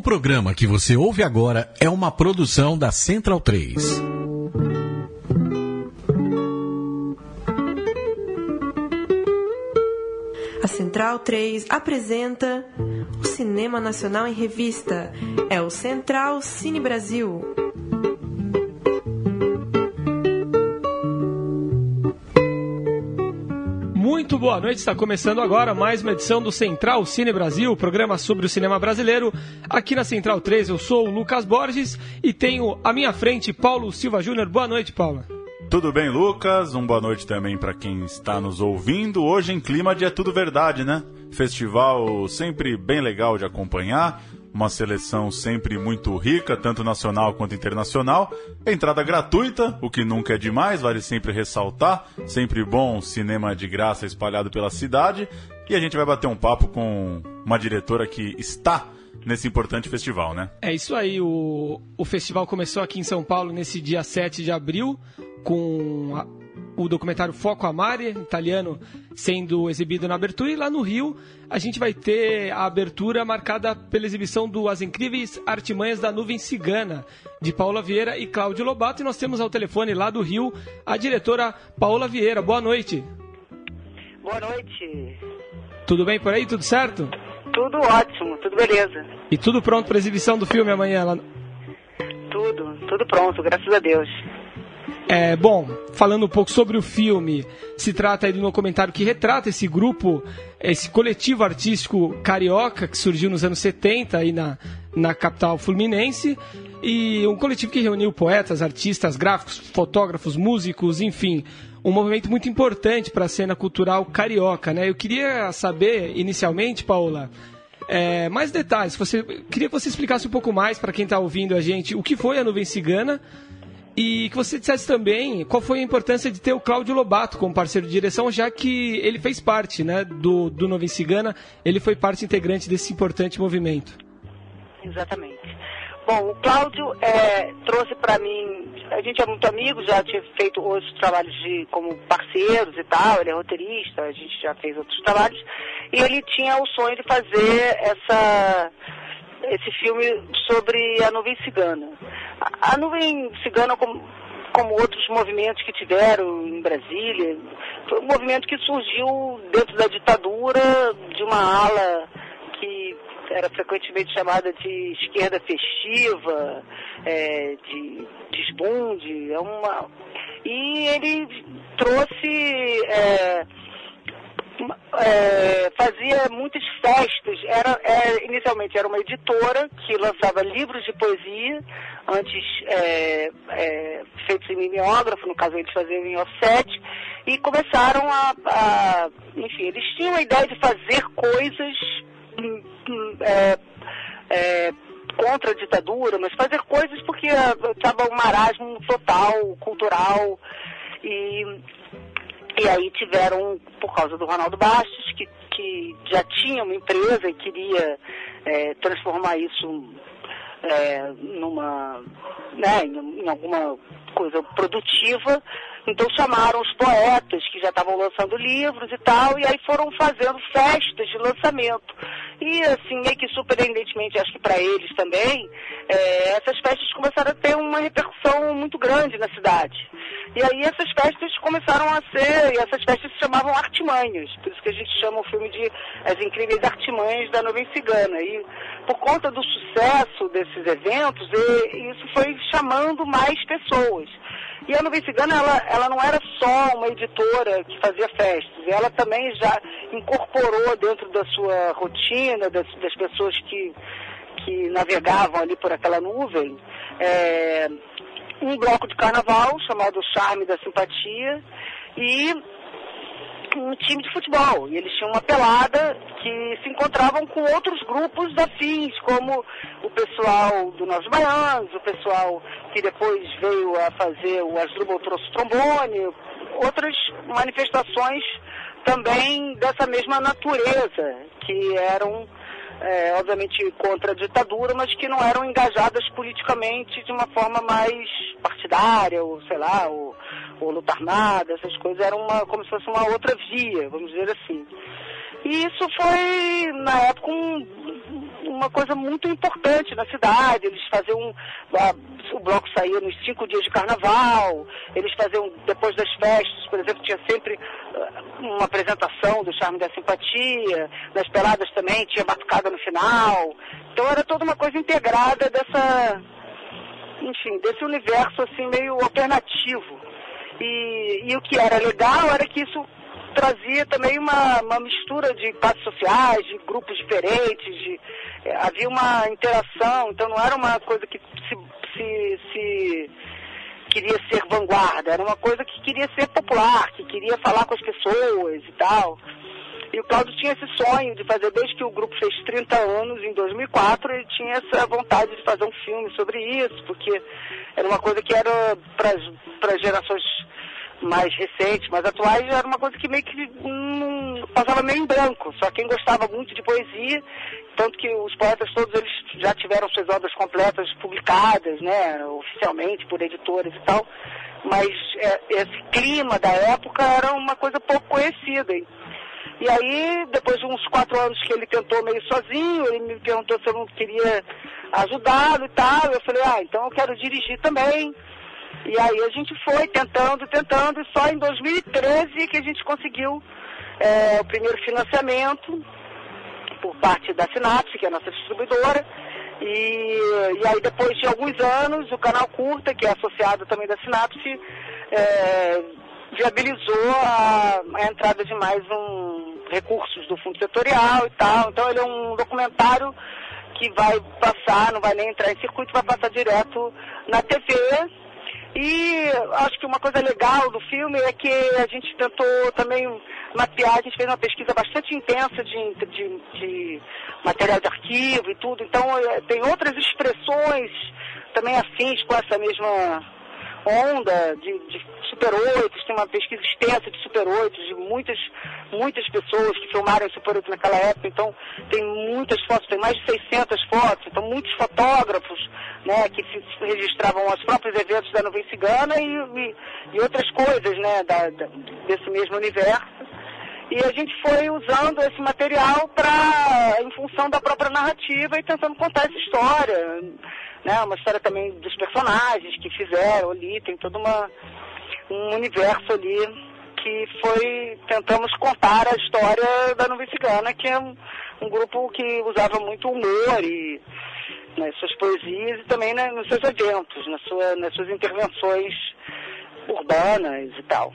O programa que você ouve agora é uma produção da Central 3. A Central 3 apresenta o Cinema Nacional em Revista. É o Central Cine Brasil. Muito boa noite, está começando agora mais uma edição do Central Cine Brasil, programa sobre o cinema brasileiro. Aqui na Central 3 eu sou o Lucas Borges e tenho à minha frente Paulo Silva Júnior. Boa noite, Paulo. Tudo bem, Lucas? Um boa noite também para quem está nos ouvindo. Hoje em clima de É Tudo Verdade, né? Festival sempre bem legal de acompanhar, uma seleção sempre muito rica, tanto nacional quanto internacional. Entrada gratuita, o que nunca é demais, vale sempre ressaltar. Sempre bom cinema de graça espalhado pela cidade. E a gente vai bater um papo com uma diretora que está nesse importante festival, né? É isso aí, o, o festival começou aqui em São Paulo nesse dia 7 de abril, com o documentário Foco Amare, italiano, sendo exibido na abertura. E lá no Rio, a gente vai ter a abertura marcada pela exibição do As Incríveis Artimanhas da Nuvem Cigana, de Paula Vieira e Cláudio Lobato. E nós temos ao telefone lá do Rio a diretora Paula Vieira. Boa noite. Boa noite. Tudo bem por aí? Tudo certo? Tudo ótimo, tudo beleza. E tudo pronto para exibição do filme amanhã lá? Tudo, tudo pronto, graças a Deus. É, bom, falando um pouco sobre o filme, se trata aí de um documentário que retrata esse grupo, esse coletivo artístico carioca que surgiu nos anos 70 aí na, na capital fluminense. E um coletivo que reuniu poetas, artistas, gráficos, fotógrafos, músicos, enfim, um movimento muito importante para a cena cultural carioca, né? Eu queria saber, inicialmente, Paula, é, mais detalhes. Você, queria que você explicasse um pouco mais para quem está ouvindo a gente o que foi a Nuvem Cigana e que você dissesse também qual foi a importância de ter o Cláudio Lobato como parceiro de direção, já que ele fez parte né, do, do Nuvem Cigana, ele foi parte integrante desse importante movimento. Exatamente. Bom, o Cláudio é, trouxe para mim, a gente é muito amigo, já tinha feito outros trabalhos de, como parceiros e tal, ele é roteirista, a gente já fez outros trabalhos, e ele tinha o sonho de fazer essa, esse filme sobre a nuvem cigana. A, nuvem cigana, como, como outros movimentos que tiveram em Brasília, foi um movimento que surgiu dentro da ditadura de uma ala que era frequentemente chamada de esquerda festiva, é, de desbunde, é uma... e ele trouxe, é, é, fazia muitas festas, era, é, inicialmente era uma editora que lançava livros de poesia, antes é, feitos em mimeógrafo, no caso eles faziam em offset, e começaram a, a, enfim, eles tinham a ideia de fazer coisas é, é, contra a ditadura, mas fazer coisas porque estava um marasmo total, cultural. E, e aí tiveram, por causa do Ronaldo Bastos, que, que já tinha uma empresa e queria é, transformar isso é, numa, né, em, em alguma coisa produtiva, então chamaram os poetas que já estavam lançando livros e tal, e aí foram fazendo festas de lançamento. E assim, meio que surpreendentemente, acho que para eles também, é, essas festas começaram a ter uma repercussão muito grande na cidade. E aí essas festas começaram a ser, e essas festas se chamavam artimanhas, por isso que a gente chama o filme de As Incríveis Artimanhas da Nuvem Cigana. E por conta do sucesso desses eventos, e, isso foi chamando mais pessoas. E a Nuvem Cigana, ela, ela não era só uma editora que fazia festas, ela também já incorporou dentro da sua rotina, das, das pessoas que, que navegavam ali por aquela nuvem, é, um bloco de carnaval chamado Charme da Simpatia. E um time de futebol. E eles tinham uma pelada que se encontravam com outros grupos afins, como o pessoal do Novos Baianos, o pessoal que depois veio a fazer o Asdrubal trouxe trombone, outras manifestações também dessa mesma natureza, que eram é, obviamente contra a ditadura, mas que não eram engajadas politicamente de uma forma mais partidária, ou sei lá, ou, ou luta armada, essas coisas eram uma, como se fosse uma outra via, vamos dizer assim. E isso foi, na época, um, uma coisa muito importante na cidade. Eles faziam. A, o bloco saía nos cinco dias de carnaval, eles faziam, depois das festas, por exemplo, tinha sempre uh, uma apresentação do Charme da Simpatia, nas peladas também tinha batucada no final. Então era toda uma coisa integrada dessa. Enfim, desse universo assim meio alternativo. E, e o que era legal era que isso trazia também uma, uma mistura de classes sociais, de grupos diferentes, de, havia uma interação, então não era uma coisa que se, se, se, queria ser vanguarda, era uma coisa que queria ser popular, que queria falar com as pessoas e tal. E o Cláudio tinha esse sonho de fazer, desde que o grupo fez 30 anos, em 2004, ele tinha essa vontade de fazer um filme sobre isso, porque era uma coisa que era para gerações mais recentes, mais atuais, era uma coisa que meio que hum, passava meio em branco. Só quem gostava muito de poesia, tanto que os poetas todos eles já tiveram suas obras completas publicadas, né, oficialmente por editoras e tal, mas é, esse clima da época era uma coisa pouco conhecida. E aí, depois de uns quatro anos que ele tentou meio sozinho, ele me perguntou se eu não queria ajudá-lo e tal. Eu falei, ah, então eu quero dirigir também. E aí a gente foi tentando, tentando, e só em 2013 que a gente conseguiu é, o primeiro financiamento por parte da Sinapse, que é a nossa distribuidora. E, e aí depois de alguns anos, o canal Curta, que é associado também da Sinapse, é, viabilizou a, a, entrada de mais um recursos do fundo setorial e tal. Então ele é um documentário que vai passar, não vai nem entrar em circuito, vai passar direto na TV e acho que uma coisa legal do filme é que a gente tentou também mapear, a gente fez uma pesquisa bastante intensa de, de, de material de arquivo e tudo, então é, tem outras expressões também afins com essa mesma onda de, de Super 8, tem uma pesquisa extensa de Super 8, de muitas, muitas pessoas que filmaram Super 8 naquela época, então tem muitas fotos, tem mais de 600 fotos, então muitos fotógrafos né, que registravam os próprios eventos da Nuvem Cigana e, e, e outras coisas né, da, da, desse mesmo universo. E a gente foi usando esse material para, em função da própria narrativa e tentando contar essa história. Né? Uma história também dos personagens que fizeram ali, tem todo uma, um universo ali que foi, tentamos contar a história da Nuvem Cigana, que é um, um grupo que usava muito humor e nas suas poesias e também né, nos seus eventos, na sua, nas suas intervenções urbanas e tal.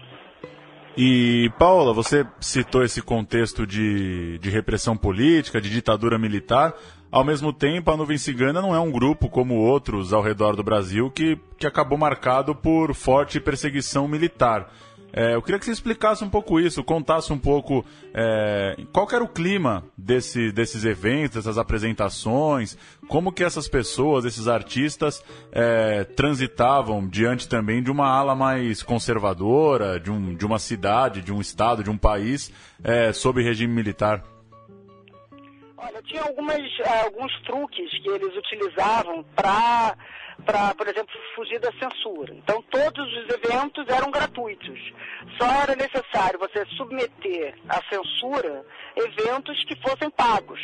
E, Paula, você citou esse contexto de, de repressão política, de ditadura militar. Ao mesmo tempo, a Nuvem Cigana não é um grupo como outros ao redor do Brasil que, que acabou marcado por forte perseguição militar. É, eu queria que você explicasse um pouco isso, contasse um pouco é, qual era o clima desse, desses eventos, dessas apresentações, como que essas pessoas, esses artistas, é, transitavam diante também de uma ala mais conservadora, de, um, de uma cidade, de um estado, de um país, é, sob regime militar. Olha, tinha algumas, alguns truques que eles utilizavam para para, por exemplo, fugir da censura. Então, todos os eventos eram gratuitos. Só era necessário você submeter à censura eventos que fossem pagos.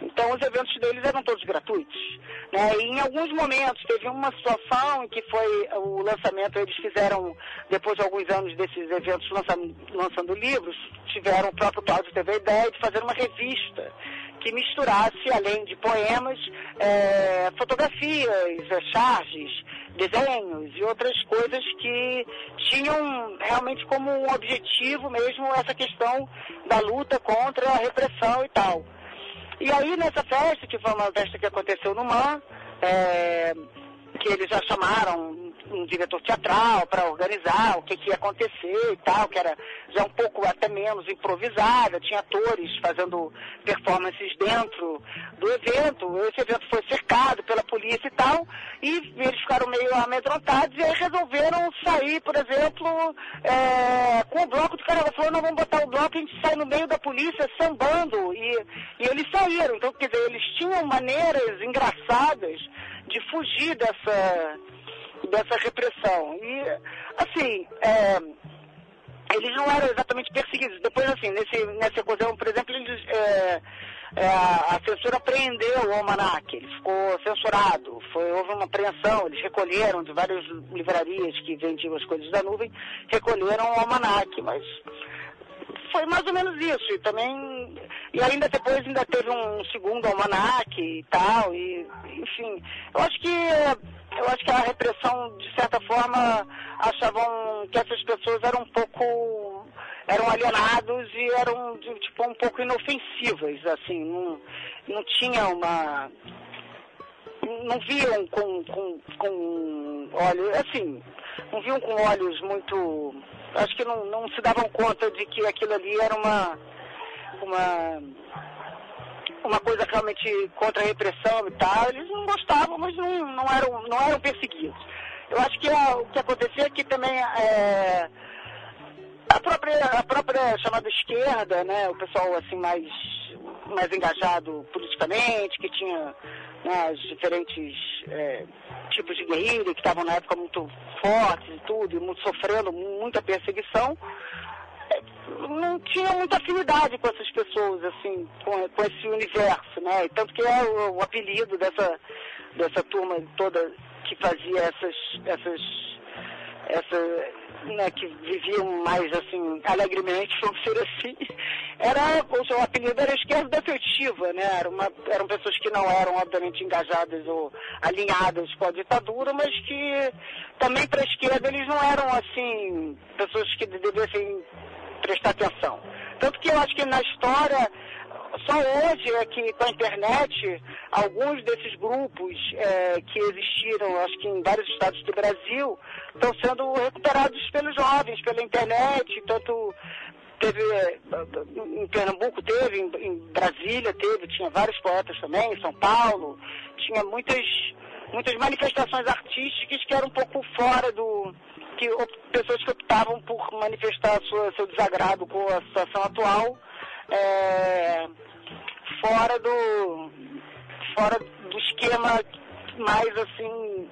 Então, os eventos deles eram todos gratuitos. Né? E em alguns momentos, teve uma situação em que foi o lançamento, eles fizeram, depois de alguns anos desses eventos lançando, lançando livros, tiveram o próprio Cláudio a ideia de fazer uma revista que misturasse, além de poemas, é, fotografias, é, charges, desenhos e outras coisas que tinham realmente como um objetivo mesmo essa questão da luta contra a repressão e tal. E aí nessa festa, que foi uma festa que aconteceu no MAN, é, que eles já chamaram um diretor teatral para organizar o que, que ia acontecer e tal, que era já um pouco até menos improvisada, tinha atores fazendo performances dentro do evento. Esse evento foi cercado pela polícia e tal, e eles ficaram meio amedrontados e aí resolveram sair, por exemplo, é, com o bloco de carnaval. Falou, não, vamos botar o bloco, a gente sai no meio da polícia sambando. E, e eles saíram. Então, quer dizer, eles tinham maneiras engraçadas de fugir dessa dessa repressão. E, assim, é, eles não eram exatamente perseguidos. Depois, assim, nesse, nessa ocasião, por exemplo, eles, é, é, a censura prendeu o almanac, ele ficou censurado, foi, houve uma apreensão, eles recolheram de várias livrarias que vendiam as coisas da nuvem, recolheram o almanac, mas foi mais ou menos isso. E também. E ainda depois ainda teve um segundo almanac e tal. E, enfim. Eu acho que. Eu acho que a repressão, de certa forma, achavam que essas pessoas eram um pouco. eram alienados e eram tipo um pouco inofensivas, assim, não, não tinha uma. não viam com, com, com olhos, assim, não viam com olhos muito acho que não, não se davam conta de que aquilo ali era uma, uma, uma coisa realmente contra a repressão e tal. Eles não gostavam, mas não, não, eram, não eram perseguidos. Eu acho que a, o que acontecia é que também é, a, própria, a própria chamada esquerda, né, o pessoal assim mais, mais engajado politicamente, que tinha né, as diferentes é, tipos de guerrilha que estavam na época muito fortes e tudo, e muito, sofrendo muita perseguição, não tinha muita afinidade com essas pessoas, assim, com, com esse universo, né? E tanto que é o, o, apelido dessa, dessa turma toda que fazia essas, essas, essa, né, que viviam mais assim, alegremente, vamos dizer assim, era, o seu apelido era esquerda defetiva, né? Era uma, eram pessoas que não eram, obviamente, engajadas ou alinhadas com a ditadura, mas que também para a esquerda eles não eram, assim, pessoas que devessem prestar atenção. Tanto que eu acho que na história só hoje é que com a internet, alguns desses grupos é, que existiram, acho que em vários estados do Brasil, estão sendo recuperados pelos jovens, pela internet, tanto teve em Pernambuco teve, em, em, Brasília teve, tinha vários poetas também, em São Paulo, tinha muitas, muitas manifestações artísticas que eram um pouco fora do. que pessoas que optavam por manifestar sua, seu desagrado com a situação atual é, fora do fora do esquema mais assim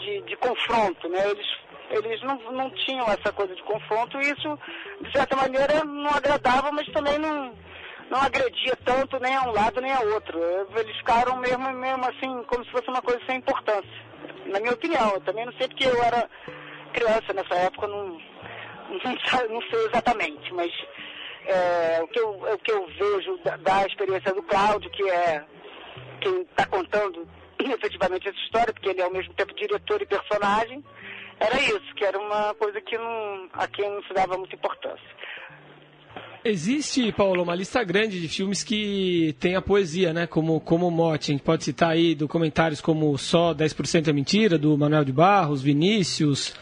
de, de confronto, né? Eles eles não, não tinham essa coisa de confronto e isso, de certa maneira, não agradava, mas também não, não agredia tanto nem a um lado nem a outro. Eles ficaram mesmo, mesmo assim, como se fosse uma coisa sem importância. Na minha opinião, eu também não sei porque eu era criança nessa época, não, não, não sei exatamente, mas é, o, que eu, o que eu vejo da, da experiência do Cláudio, que é quem está contando efetivamente essa história, porque ele é ao mesmo tempo diretor e personagem, era isso, que era uma coisa que não, a quem não se dava muita importância. Existe, Paulo, uma lista grande de filmes que tem a poesia, né? Como, como mote. A gente pode citar aí documentários como Só 10% é Mentira, do Manuel de Barros, Vinícius,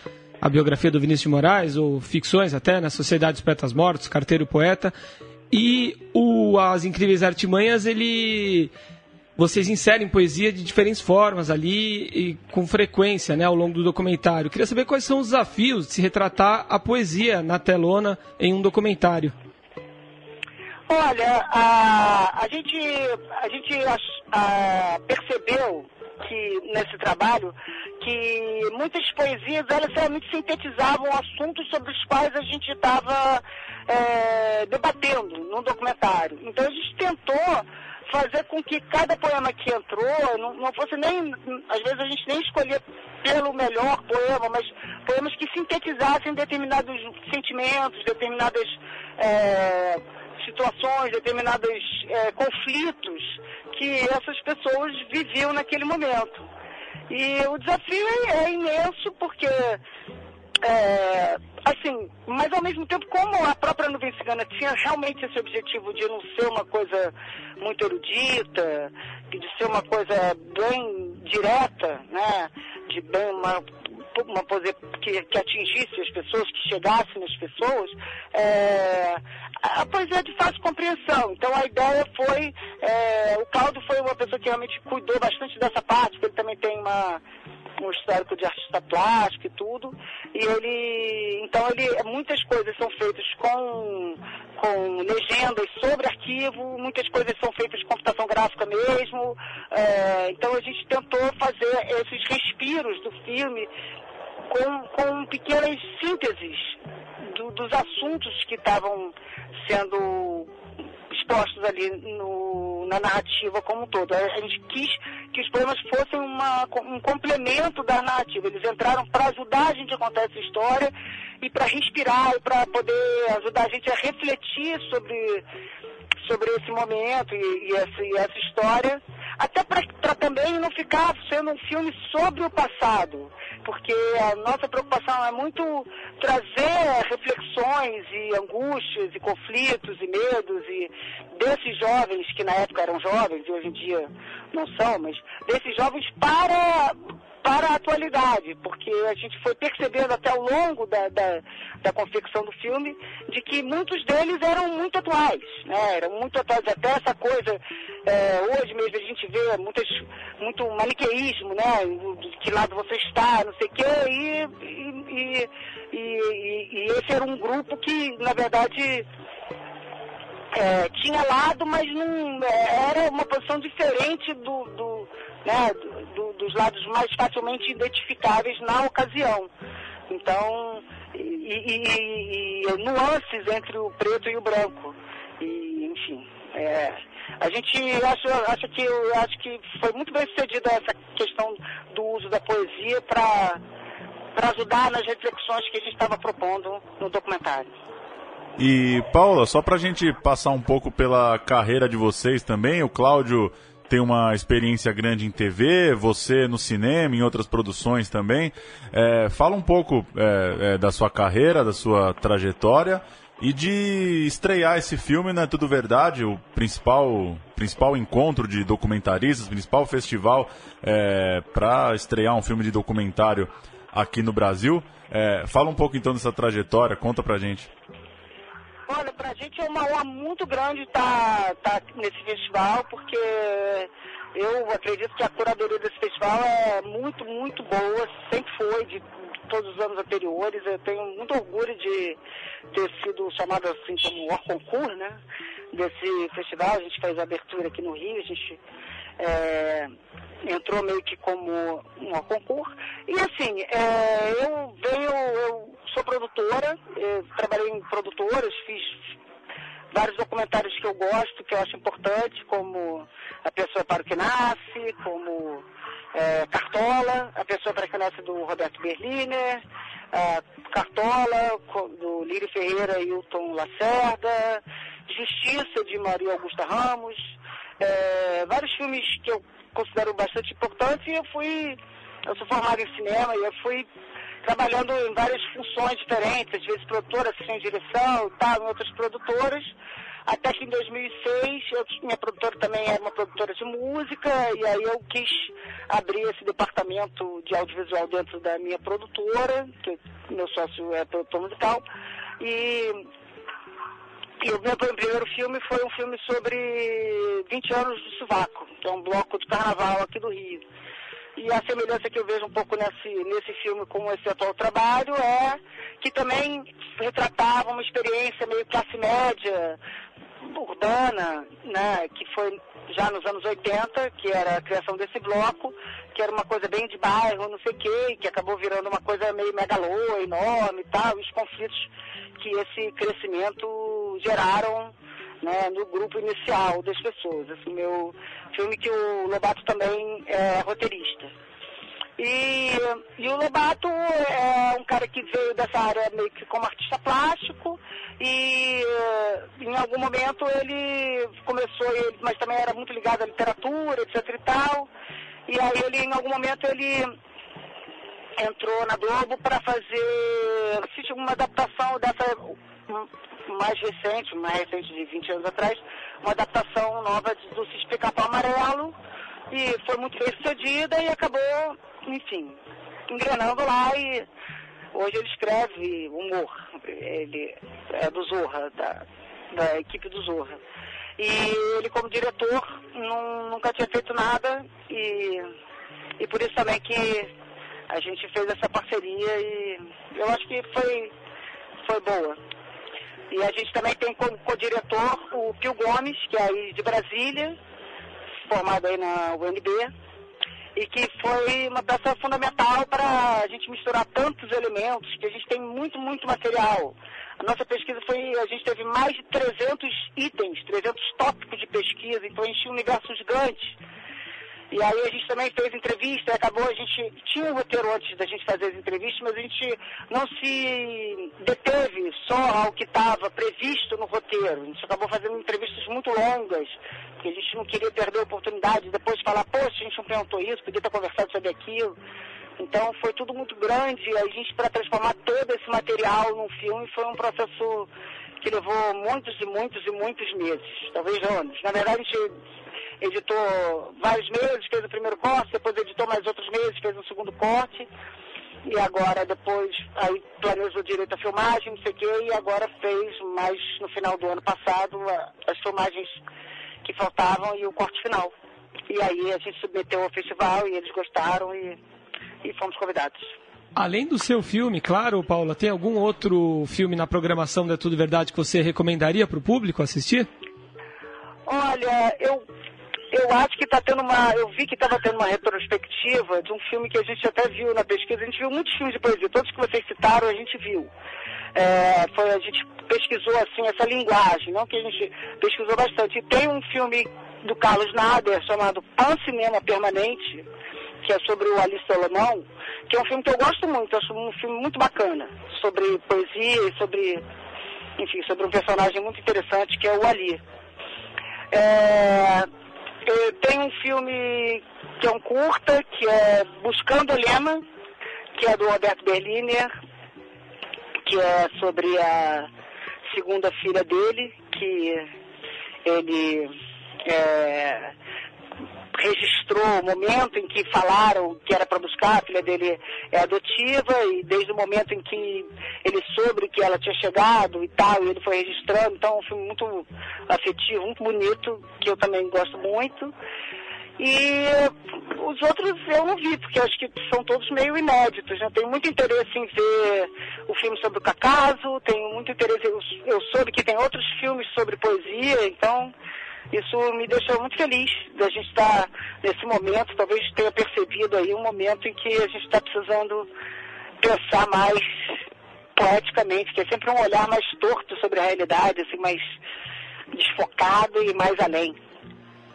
a biografia do Vinícius de Moraes, ou ficções até, na né? Sociedade dos Poetas Mortos, Carteiro Poeta. E o As Incríveis Artimanhas, ele vocês inserem poesia de diferentes formas ali e com frequência né, ao longo do documentário. Queria saber quais são os desafios de se retratar a poesia na telona em um documentário. Olha, a, a gente, a gente a, percebeu que nesse trabalho que muitas poesias elas realmente sintetizavam assuntos sobre os quais a gente estava é, debatendo no documentário. Então a gente tentou fazer com que cada poema que entrou não, não, fosse nem, às vezes a gente nem escolher pelo melhor poema, mas poemas que sintetizassem determinados sentimentos, determinadas é, situações, determinados é, conflitos que essas pessoas viviam naquele momento. E o desafio é, é imenso porque é, assim, mas ao mesmo tempo, como a própria nuvem cigana tinha realmente esse objetivo de não ser uma coisa muito erudita, de ser uma coisa bem direta, né? De bem uma, uma que, que atingisse as pessoas, que chegasse nas pessoas, é, a poesia é de fácil compreensão. Então a ideia foi, é, o Claudio foi uma pessoa que realmente cuidou bastante dessa parte, porque ele também tem uma um histórico de artista plástico e tudo. E ele, então ele, muitas coisas são feitas com, com legendas sobre arquivo, muitas coisas são feitas com computação gráfica mesmo. É, então a gente tentou fazer esses respiros do filme com, com pequenas sínteses do, dos assuntos que estavam sendo expostos ali no, na narrativa como um todo. A gente quis que os poemas fossem uma, um complemento da narrativa. Eles entraram para ajudar a gente a contar essa história e para respirar e para poder ajudar a gente a refletir sobre, sobre esse momento e, e, essa, e essa história até para também não ficar sendo um filme sobre o passado, porque a nossa preocupação é muito trazer reflexões e angústias e conflitos e medos e desses jovens que na época eram jovens e hoje em dia não são, mas desses jovens para para a atualidade, porque a gente foi percebendo até ao longo da, da, da confecção do filme de que muitos deles eram muito atuais, né? eram muito atuais, até essa coisa, é, hoje mesmo a gente vê muitas, muito maniqueísmo, né? De que lado você está, não sei o quê, e, e, e, e, esse era um grupo que, na verdade, é, tinha lado, mas não é, era uma posição diferente do, do né, do, dos lados mais facilmente identificáveis na ocasião. Então, e, e, e, nuances entre o preto e o branco. E, enfim, é, a gente acha, acha que acho que foi muito bem sucedida essa questão do uso da poesia para para ajudar nas reflexões que a gente estava propondo no documentário. E Paula, só para a gente passar um pouco pela carreira de vocês também, o Cláudio tem uma experiência grande em TV, você no cinema, em outras produções também. É, fala um pouco é, é, da sua carreira, da sua trajetória e de estrear esse filme, né? Tudo Verdade, o principal, principal encontro de documentaristas, principal festival é, para estrear um filme de documentário aqui no Brasil. É, fala um pouco então dessa trajetória, conta pra gente. Olha, pra gente é uma honra muito grande estar tá, tá nesse festival, porque eu acredito que a curadoria desse festival é muito, muito boa, sempre foi, de todos os anos anteriores. Eu tenho muito orgulho de ter sido chamado assim como o concurso, né? Desse festival. A gente fez a abertura aqui no Rio, a gente é, entrou meio que como um concurso. E assim, é, eu venho, eu sou produtora, trabalhei em produtoras, fiz vários documentários que eu gosto, que eu acho importante, como A Pessoa para o que Nasce, como é, Cartola, A Pessoa para o que Nasce do Roberto Berliner, Cartola, do Lírio Ferreira e Hilton Lacerda, Justiça, de Maria Augusta Ramos, é, vários filmes que eu considero bastante importantes e eu fui, eu sou formado em cinema e eu fui trabalhando em várias funções diferentes, às vezes produtora, assistente de direção tal, em outras produtoras, até que em 2006 eu, minha produtora também era uma produtora de música e aí eu quis abrir esse departamento de audiovisual dentro da minha produtora, que meu sócio é produtor musical, e e o meu primeiro filme foi um filme sobre 20 anos do Sovaco, que é um bloco de carnaval aqui do Rio. E a semelhança que eu vejo um pouco nesse, nesse filme com esse atual trabalho é que também retratava uma experiência meio classe média, urbana, né, que foi já nos anos 80, que era a criação desse bloco, que era uma coisa bem de bairro, não sei o quê, que acabou virando uma coisa meio megalô, enorme e tal, os conflitos que esse crescimento geraram né, no grupo inicial das pessoas. Esse meu filme que o Lobato também é roteirista. E, e, o Lobato é um cara que veio dessa área meio que como artista plástico e em algum momento ele começou, ele, mas também era muito ligado à literatura, etc e tal. E aí ele, em algum momento, ele entrou na Globo para fazer uma adaptação dessa mais recente, mais recente de 20 anos atrás, uma adaptação nova do Explicar para Amarelo, e foi muito bem sucedida e acabou, enfim, engrenando lá e hoje ele escreve humor, ele é do Zorra, da, da equipe do Zorra. E ele como diretor não, nunca tinha feito nada e, e por isso também que a gente fez essa parceria e eu acho que foi, foi boa. E a gente também tem como co-diretor o Pio Gomes, que é aí de Brasília, formado aí na UNB. e que foi uma peça fundamental para a gente misturar tantos elementos, que a gente tem muito, muito material. A nossa pesquisa foi, a gente teve mais de 300 itens, 300 tópicos de pesquisa, então a gente tinha um universo gigante. E aí a gente também fez entrevista, acabou, a gente tinha um roteiro antes da gente fazer as entrevistas, mas a gente não se deteve só ao que estava previsto no roteiro. A gente acabou fazendo entrevistas muito longas, porque a gente não queria perder a oportunidade de depois falar, poxa, a gente não perguntou isso, podia ter conversado sobre aquilo. Então foi tudo muito grande, a gente para transformar todo esse material num filme foi um processo que levou muitos e muitos e muitos meses, talvez anos. Na verdade a gente editou vários meses, fez o primeiro corte, depois editou mais outros meses, fez o segundo corte, e agora depois aí planejou direito a filmagem, não sei o quê, e agora fez mais no final do ano passado as filmagens que faltavam e o corte final. E aí a gente submeteu ao festival e eles gostaram e, e fomos convidados. Além do seu filme, claro, Paula, tem algum outro filme na programação da Tudo Verdade que você recomendaria para o público assistir? Olha, eu eu acho que está tendo uma. Eu vi que estava tendo uma retrospectiva de um filme que a gente até viu na pesquisa. A gente viu muitos filmes de poesia, todos que vocês citaram a gente viu. É, foi, a gente pesquisou assim essa linguagem, não que a gente pesquisou bastante. E tem um filme do Carlos Nader chamado Pan Cinema Permanente, que é sobre o Alice Alemão, que é um filme que eu gosto muito, acho um filme muito bacana, sobre poesia e sobre, enfim, sobre um personagem muito interessante que é o Ali. É, tem um filme que é um curta, que é Buscando Lema, que é do Roberto Berliner, que é sobre a segunda filha dele, que ele é, registrou o momento em que falaram que era para buscar, a filha dele é adotiva, e desde o momento em que ele soube que ela tinha chegado e tal, e ele foi registrando, então é um filme muito afetivo, muito bonito, que eu também gosto muito. E os outros eu não vi, porque acho que são todos meio inéditos. Né? Tenho muito interesse em ver o filme sobre o Cacaso, tenho muito interesse, eu, eu soube que tem outros filmes sobre poesia, então isso me deixou muito feliz da gente estar nesse momento, talvez tenha percebido aí um momento em que a gente está precisando pensar mais poeticamente, que é sempre um olhar mais torto sobre a realidade, assim, mais desfocado e mais além,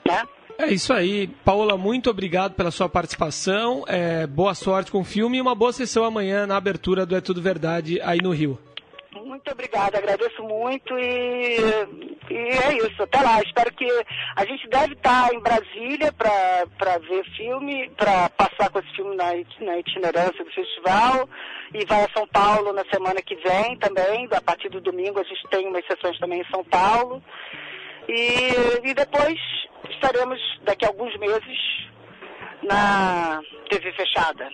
né? É isso aí. Paola, muito obrigado pela sua participação. É, boa sorte com o filme e uma boa sessão amanhã na abertura do É Tudo Verdade aí no Rio. Muito obrigada, agradeço muito e, e é isso. Até lá, espero que a gente deve estar em Brasília para ver filme, para passar com esse filme na, na itinerância do festival e vai a São Paulo na semana que vem também. A partir do domingo a gente tem umas sessões também em São Paulo. E, e depois estaremos daqui a alguns meses na TV fechada,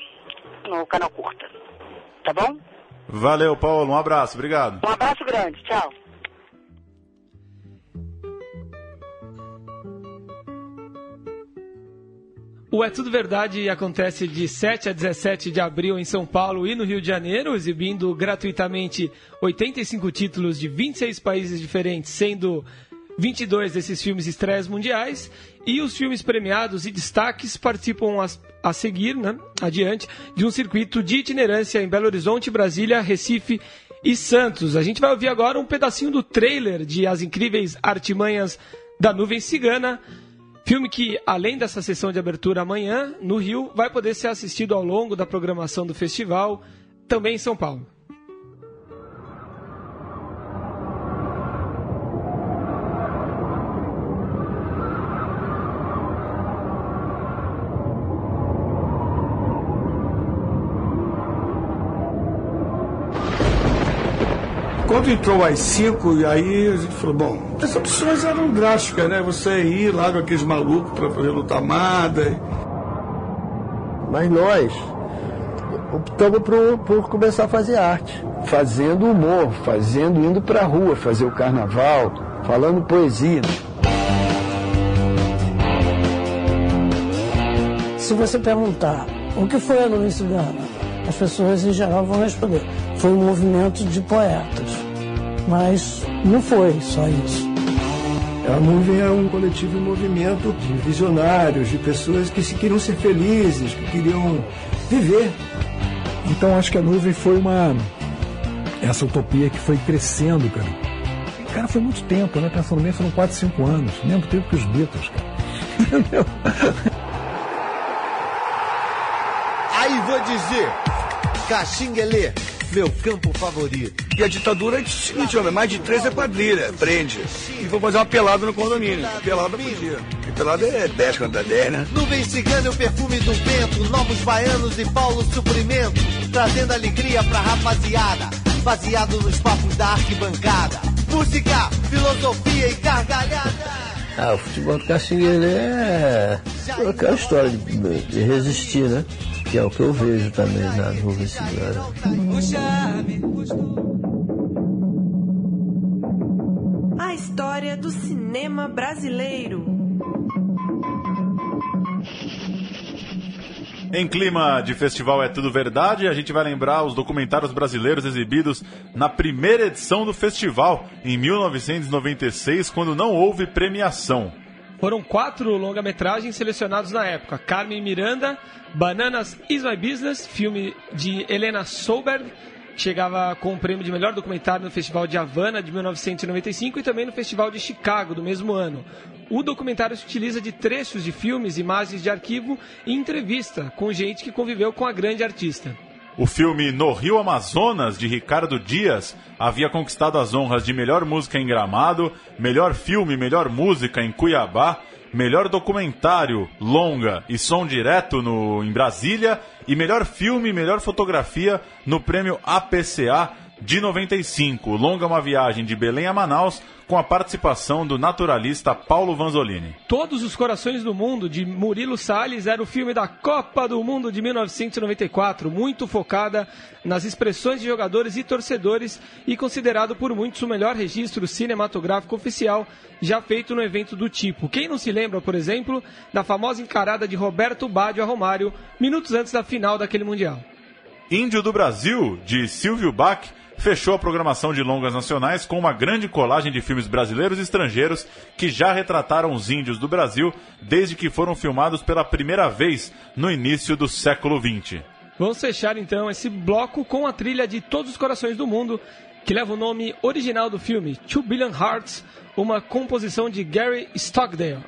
no canal curta. Tá bom? Valeu, Paulo. Um abraço. Obrigado. Um abraço grande. Tchau. O É Tudo Verdade acontece de 7 a 17 de abril em São Paulo e no Rio de Janeiro, exibindo gratuitamente 85 títulos de 26 países diferentes, sendo 22 desses filmes estreias mundiais. E os filmes premiados e destaques participam a, a seguir, né, adiante, de um circuito de itinerância em Belo Horizonte, Brasília, Recife e Santos. A gente vai ouvir agora um pedacinho do trailer de As Incríveis Artimanhas da Nuvem Cigana. Filme que, além dessa sessão de abertura amanhã, no Rio, vai poder ser assistido ao longo da programação do festival, também em São Paulo. Quando entrou às 5, e aí a gente falou, bom, as opções eram drásticas, né? Você ir lá com aqueles malucos para fazer luta amada. Mas nós optamos por, por começar a fazer arte, fazendo humor, fazendo, indo para a rua, fazer o carnaval, falando poesia. Se você perguntar o que foi a Nuvem Cigana, as pessoas em geral vão responder. Foi um movimento de poetas. Mas não foi só isso. A nuvem é um coletivo em movimento de visionários, de pessoas que se queriam ser felizes, que queriam viver. Então acho que a nuvem foi uma. Essa utopia que foi crescendo, cara. Cara, foi muito tempo, né? Pensando bem, foram 4, 5 anos. Mesmo tempo que os Beatles, cara. Entendeu? Aí vou dizer, Caxinguelê, meu campo favorito. E a ditadura é o seguinte, homem, mais de três é quadrilha, prende. E vou fazer uma pelada no condomínio. Pelada podia. E pelada é 10 contra 10, né? Nuvem cigana, o perfume do vento, novos baianos e Paulo Suprimento, trazendo alegria pra rapaziada, baseado nos papos da arquibancada. Música, filosofia e gargalhada. Ah, o futebol do Caxinguele é aquela história de, de resistir, né? Que é o que eu vejo também na nuvem cigana. A história do cinema brasileiro. Em clima de festival É Tudo Verdade, a gente vai lembrar os documentários brasileiros exibidos na primeira edição do festival, em 1996, quando não houve premiação. Foram quatro longa-metragens selecionados na época: Carmen Miranda, Bananas Is My Business, filme de Helena Solberg, chegava com o prêmio de melhor documentário no Festival de Havana de 1995 e também no Festival de Chicago do mesmo ano. O documentário se utiliza de trechos de filmes, imagens de arquivo e entrevista com gente que conviveu com a grande artista. O filme No Rio Amazonas, de Ricardo Dias, havia conquistado as honras de melhor música em Gramado, melhor filme, melhor música em Cuiabá, melhor documentário, longa e som direto no, em Brasília e melhor filme melhor fotografia no prêmio APCA de 95. Longa é uma viagem de Belém a Manaus com a participação do naturalista Paulo Vanzolini. Todos os Corações do Mundo, de Murilo Salles, era o filme da Copa do Mundo de 1994, muito focada nas expressões de jogadores e torcedores e considerado por muitos o melhor registro cinematográfico oficial já feito no evento do tipo. Quem não se lembra, por exemplo, da famosa encarada de Roberto Baggio a Romário, minutos antes da final daquele Mundial. Índio do Brasil, de Silvio Bach, fechou a programação de longas nacionais com uma grande colagem de filmes brasileiros e estrangeiros que já retrataram os índios do Brasil desde que foram filmados pela primeira vez no início do século XX. Vamos fechar então esse bloco com a trilha de Todos os Corações do Mundo, que leva o nome original do filme, Two Billion Hearts, uma composição de Gary Stockdale.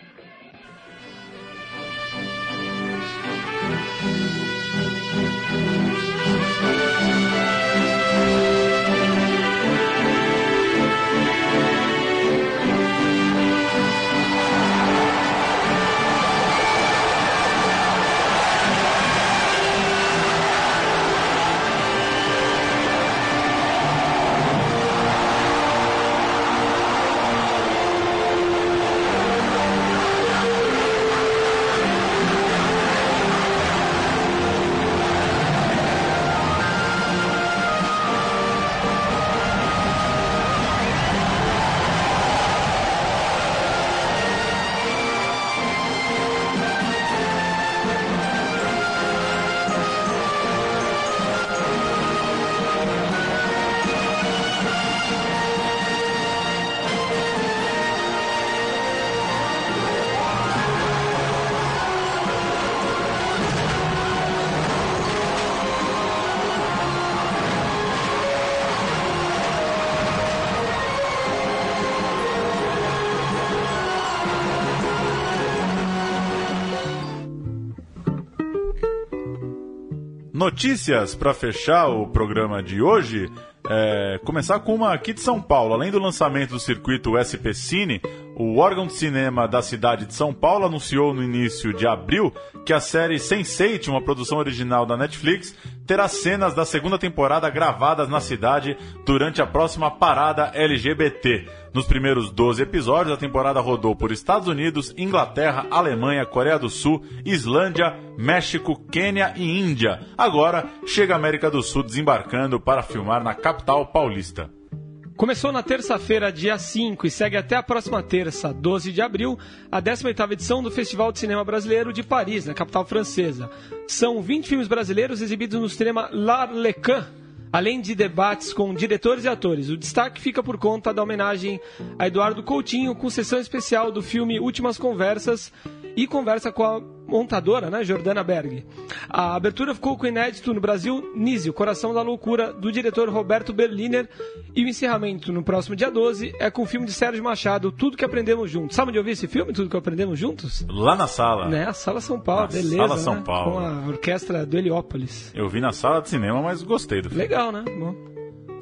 Notícias para fechar o programa de hoje. É, começar com uma aqui de São Paulo. Além do lançamento do circuito SP Cine, o órgão de cinema da cidade de São Paulo anunciou no início de abril que a série Sense8, uma produção original da Netflix, terá cenas da segunda temporada gravadas na cidade durante a próxima parada LGBT. Nos primeiros 12 episódios, a temporada rodou por Estados Unidos, Inglaterra, Alemanha, Coreia do Sul, Islândia, México, Quênia e Índia. Agora chega a América do Sul desembarcando para filmar na capital paulista. Começou na terça-feira, dia 5, e segue até a próxima terça, 12 de abril, a 18ª edição do Festival de Cinema Brasileiro de Paris, na capital francesa. São 20 filmes brasileiros exibidos no cinema L'Arlequin, além de debates com diretores e atores. O destaque fica por conta da homenagem a Eduardo Coutinho, com sessão especial do filme Últimas Conversas e conversa com a montadora, né, Jordana Berg. A abertura ficou com o inédito no Brasil, Nise, o Coração da Loucura, do diretor Roberto Berliner, e o encerramento no próximo dia 12 é com o filme de Sérgio Machado, Tudo que Aprendemos Juntos. Sabe onde eu vi esse filme, Tudo que Aprendemos Juntos? Lá na sala. Né, a Sala São Paulo, Na beleza, Sala né? São Paulo. Com a orquestra do Heliópolis. Eu vi na sala de cinema, mas gostei do filme. Legal, né? Bom.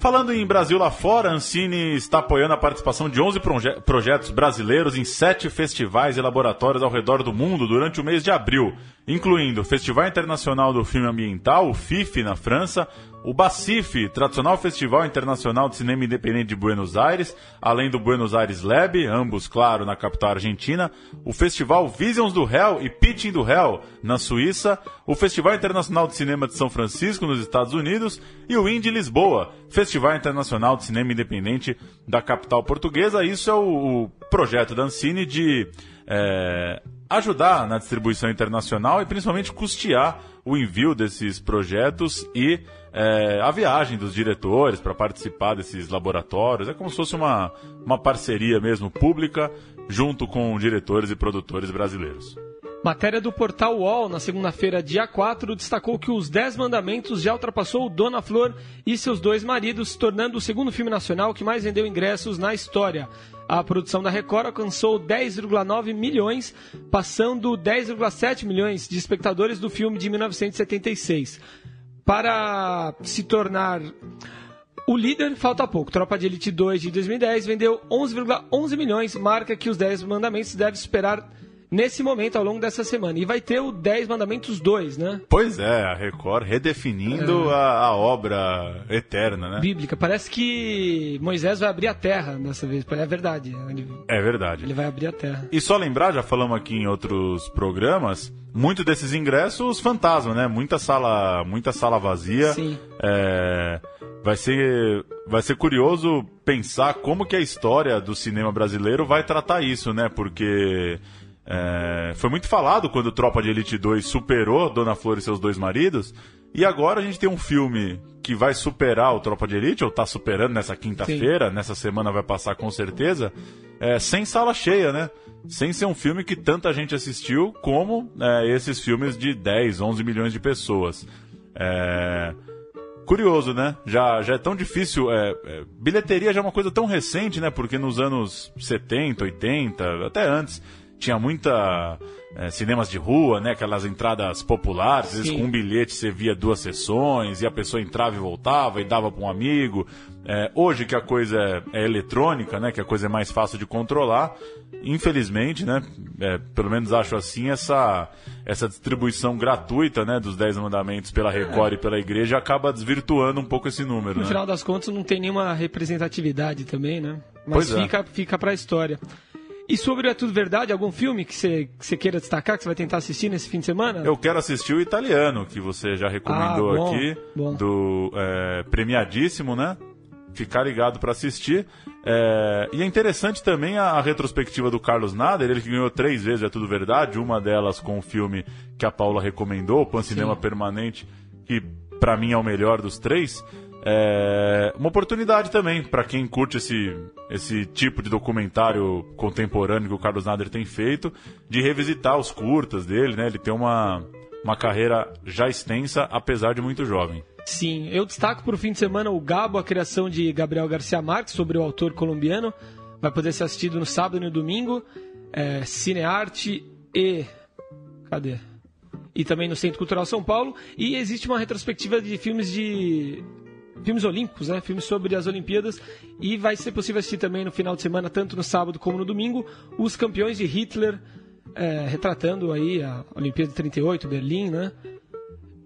Falando em Brasil lá fora, a Ancine está apoiando a participação de 11 proje- projetos brasileiros em sete festivais e laboratórios ao redor do mundo durante o mês de abril, incluindo o Festival Internacional do Filme Ambiental, o FIF, na França, o BACIF, tradicional Festival Internacional de Cinema Independente de Buenos Aires, além do Buenos Aires Lab, ambos, claro, na capital argentina, o Festival Visions do Hell e Pitching do Hell, na Suíça, o Festival Internacional de Cinema de São Francisco, nos Estados Unidos, e o Indie Lisboa, Festival Internacional de Cinema Independente da capital portuguesa. Isso é o, o projeto da Ancine de é, ajudar na distribuição internacional e principalmente custear o envio desses projetos e é, a viagem dos diretores para participar desses laboratórios. É como se fosse uma, uma parceria mesmo pública junto com diretores e produtores brasileiros. Matéria do portal UOL, na segunda-feira, dia 4, destacou que Os Dez Mandamentos já ultrapassou Dona Flor e seus dois maridos, tornando o segundo filme nacional que mais vendeu ingressos na história. A produção da Record alcançou 10,9 milhões, passando 10,7 milhões de espectadores do filme de 1976. Para se tornar o líder, falta pouco. Tropa de Elite 2 de 2010 vendeu 11,11 milhões, marca que os 10 mandamentos deve superar nesse momento, ao longo dessa semana. E vai ter o 10 Mandamentos 2, né? Pois é, a Record redefinindo É. a, a obra eterna, né? Bíblica. Parece que Moisés vai abrir a terra dessa vez. É verdade. Ele, É verdade. ele vai abrir a terra. E só lembrar, já falamos aqui em outros programas, muito desses ingressos fantasma, né? Muita sala, muita sala vazia. Sim. É, vai ser vai ser curioso pensar como que a história do cinema brasileiro vai tratar isso, né? Porque é, foi muito falado quando Tropa de Elite 2 superou Dona Flor e seus dois maridos. E agora a gente tem um filme que vai superar o Tropa de Elite, ou tá superando nessa quinta-feira, nessa semana vai passar com certeza, é, sem sala cheia, né? Sem ser um filme que tanta gente assistiu como é, esses filmes de 10, 11 milhões de pessoas. É, Curioso, né? Já, já é tão difícil. é, é, bilheteria já é uma coisa tão recente, né? Porque nos anos 70, 80, até antes, tinha muita. é, cinemas de rua, né? Aquelas entradas populares, às vezes com um bilhete você via duas sessões e a pessoa entrava e voltava e dava para um amigo. É, hoje que a coisa é, é eletrônica, né? Que a coisa é mais fácil de controlar. Infelizmente, né? é, pelo menos acho assim, essa, essa distribuição gratuita, né? Dos 10 mandamentos pela Record e pela igreja acaba desvirtuando um pouco esse número, No né? final das contas, não tem nenhuma representatividade também, né? Pois Mas é. fica, fica pra história. E sobre É Tudo Verdade, algum filme que você que você queira destacar, que você vai tentar assistir nesse fim de semana? Eu quero assistir o italiano, que você já recomendou Ah, bom, aqui, bom. do é, premiadíssimo, né? Ficar ligado para assistir. É, e é interessante também a, a retrospectiva do Carlos Nader, ele que ganhou três vezes, é tudo verdade, uma delas com o filme que a Paula recomendou, o Pan Cinema Permanente, que para mim é o melhor dos três. É, uma oportunidade também para quem curte esse, esse tipo de documentário contemporâneo que o Carlos Nader tem feito, de revisitar os curtas dele, né? Ele tem uma, uma carreira já extensa, apesar de muito jovem. Sim, eu destaco para o fim de semana o Gabo, a criação de Gabriel Garcia Marques sobre o autor colombiano. Vai poder ser assistido no sábado e no domingo. É, Cinearte e. Cadê? E também no Centro Cultural São Paulo. E existe uma retrospectiva de filmes de. Filmes olímpicos, né? Filmes sobre as Olimpíadas. E vai ser possível assistir também no final de semana, tanto no sábado como no domingo, os campeões de Hitler, é, retratando aí a Olimpíada de 38, Berlim, né?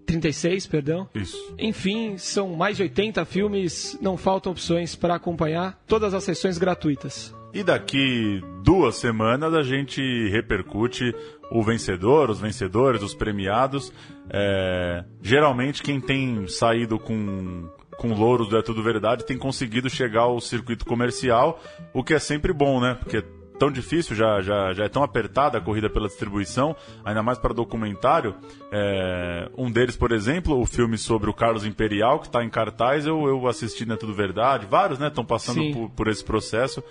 36, perdão. Isso. Enfim, são mais de 80 filmes, não faltam opções para acompanhar todas as sessões gratuitas. E daqui duas semanas a gente repercute o vencedor, os vencedores, os premiados. É, geralmente quem tem saído com, com louros do É Tudo Verdade tem conseguido chegar ao circuito comercial, o que é sempre bom, né? Porque tão difícil, já, já, já é tão apertada a corrida pela distribuição, ainda mais para documentário. É, um deles, por exemplo, o filme sobre o Carlos Imperial, que está em cartaz, eu, eu assisti na Tudo Verdade. Vários, né, estão passando por, por, esse processo.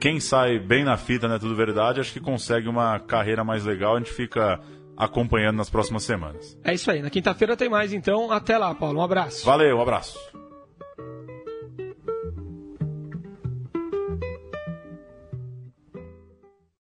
Quem sai bem na fita na Tudo Verdade, acho que consegue uma carreira mais legal. A gente fica acompanhando nas próximas semanas. É isso aí. Na quinta-feira tem mais, então. Até lá, Paulo. Um abraço. Valeu, um abraço.